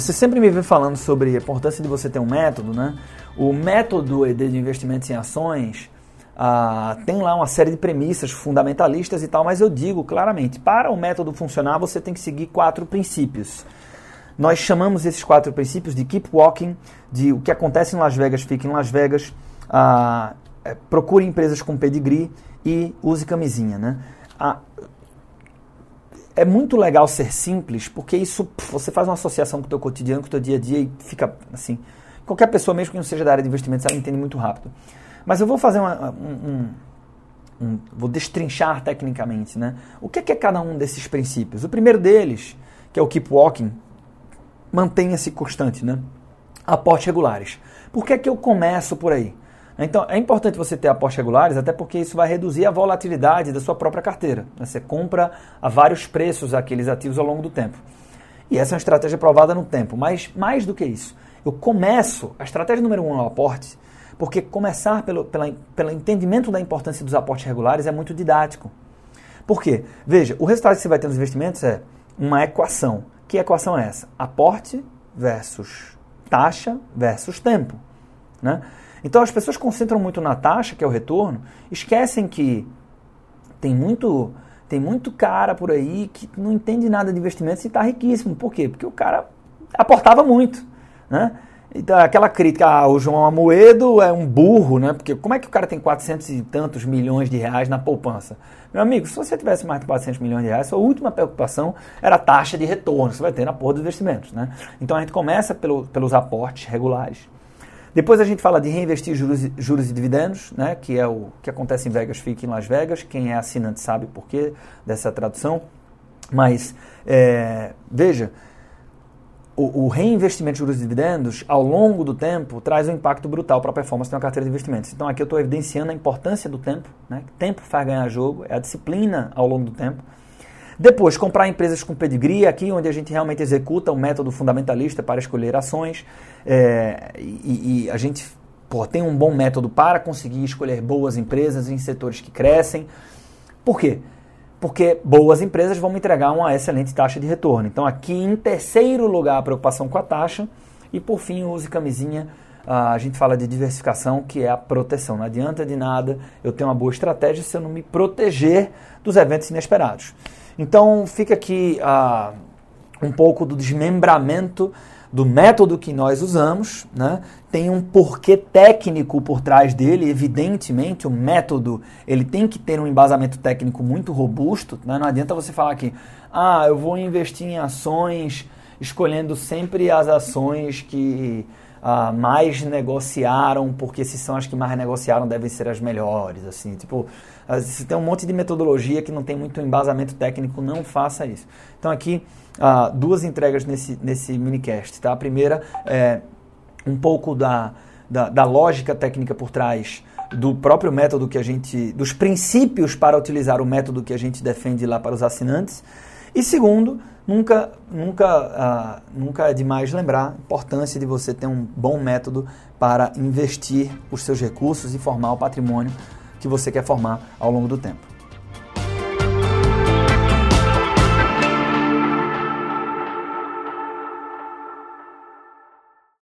você sempre me vê falando sobre a importância de você ter um método, né? O método ED de investimentos em ações ah, tem lá uma série de premissas fundamentalistas e tal, mas eu digo claramente, para o método funcionar, você tem que seguir quatro princípios. Nós chamamos esses quatro princípios de keep walking, de o que acontece em Las Vegas fique em Las Vegas, ah, é, procure empresas com pedigree e use camisinha, né? Ah, é muito legal ser simples, porque isso você faz uma associação com o teu cotidiano, com o teu dia a dia e fica assim. Qualquer pessoa, mesmo que não seja da área de investimentos, ela entende muito rápido. Mas eu vou fazer uma, um, um, um, vou destrinchar tecnicamente, né? O que é, que é cada um desses princípios? O primeiro deles, que é o keep walking, mantenha-se constante, né? Aportes regulares. Por que é que eu começo por aí? Então, é importante você ter aportes regulares, até porque isso vai reduzir a volatilidade da sua própria carteira. Você compra a vários preços aqueles ativos ao longo do tempo. E essa é uma estratégia provada no tempo. Mas, mais do que isso, eu começo, a estratégia número um é aporte, porque começar pelo, pela, pelo entendimento da importância dos aportes regulares é muito didático. Por quê? Veja, o resultado que você vai ter nos investimentos é uma equação. Que equação é essa? Aporte versus taxa versus tempo. Né? Então as pessoas concentram muito na taxa, que é o retorno, esquecem que tem muito tem muito cara por aí que não entende nada de investimentos e está riquíssimo. Por quê? Porque o cara aportava muito. Né? Então, aquela crítica, ah, o João Amoedo é um burro, né? Porque como é que o cara tem 400 e tantos milhões de reais na poupança? Meu amigo, se você tivesse mais de 400 milhões de reais, sua última preocupação era a taxa de retorno que você vai ter na porra dos investimentos, né? Então a gente começa pelo, pelos aportes regulares. Depois a gente fala de reinvestir juros, juros e dividendos, né, que é o que acontece em Vegas, fica em Las Vegas. Quem é assinante sabe por quê dessa tradução. Mas, é, veja, o, o, reinvestimento de juros e dividendos, ao longo do tempo, traz um impacto brutal para a performance de uma carteira de investimentos. Então, aqui eu estou evidenciando a importância do tempo. Né? Tempo faz ganhar jogo, é a disciplina ao longo do tempo. Depois, comprar empresas com pedigree, aqui onde a gente realmente executa o método fundamentalista para escolher ações. É, e, e, a gente pô, tem um bom método para conseguir escolher boas empresas em setores que crescem. Por quê? Porque boas empresas vão me entregar uma excelente taxa de retorno. Então, aqui em terceiro lugar, a preocupação com a taxa. E por fim, use camisinha. a gente fala de diversificação, que é a proteção. Não adianta de nada eu ter uma boa estratégia se eu não me proteger dos eventos inesperados. Então fica aqui uh, um pouco do desmembramento do método que nós usamos, né? tem um porquê técnico por trás dele, evidentemente o método ele tem que ter um embasamento técnico muito robusto, né? não adianta você falar que ah, eu vou investir em ações escolhendo sempre as ações que uh, mais negociaram, porque se são as que mais negociaram devem ser as melhores, assim, tipo, uh, se tem um monte de metodologia que não tem muito embasamento técnico, não faça isso. Então aqui, uh, duas entregas nesse, nesse minicast, tá? A primeira é um pouco da, da, da lógica técnica por trás do próprio método que a gente, dos princípios para utilizar o método que a gente defende lá para os assinantes. E segundo, Nunca, nunca, uh, nunca é demais lembrar a importância de você ter um bom método para investir os seus recursos e formar o patrimônio que você quer formar ao longo do tempo.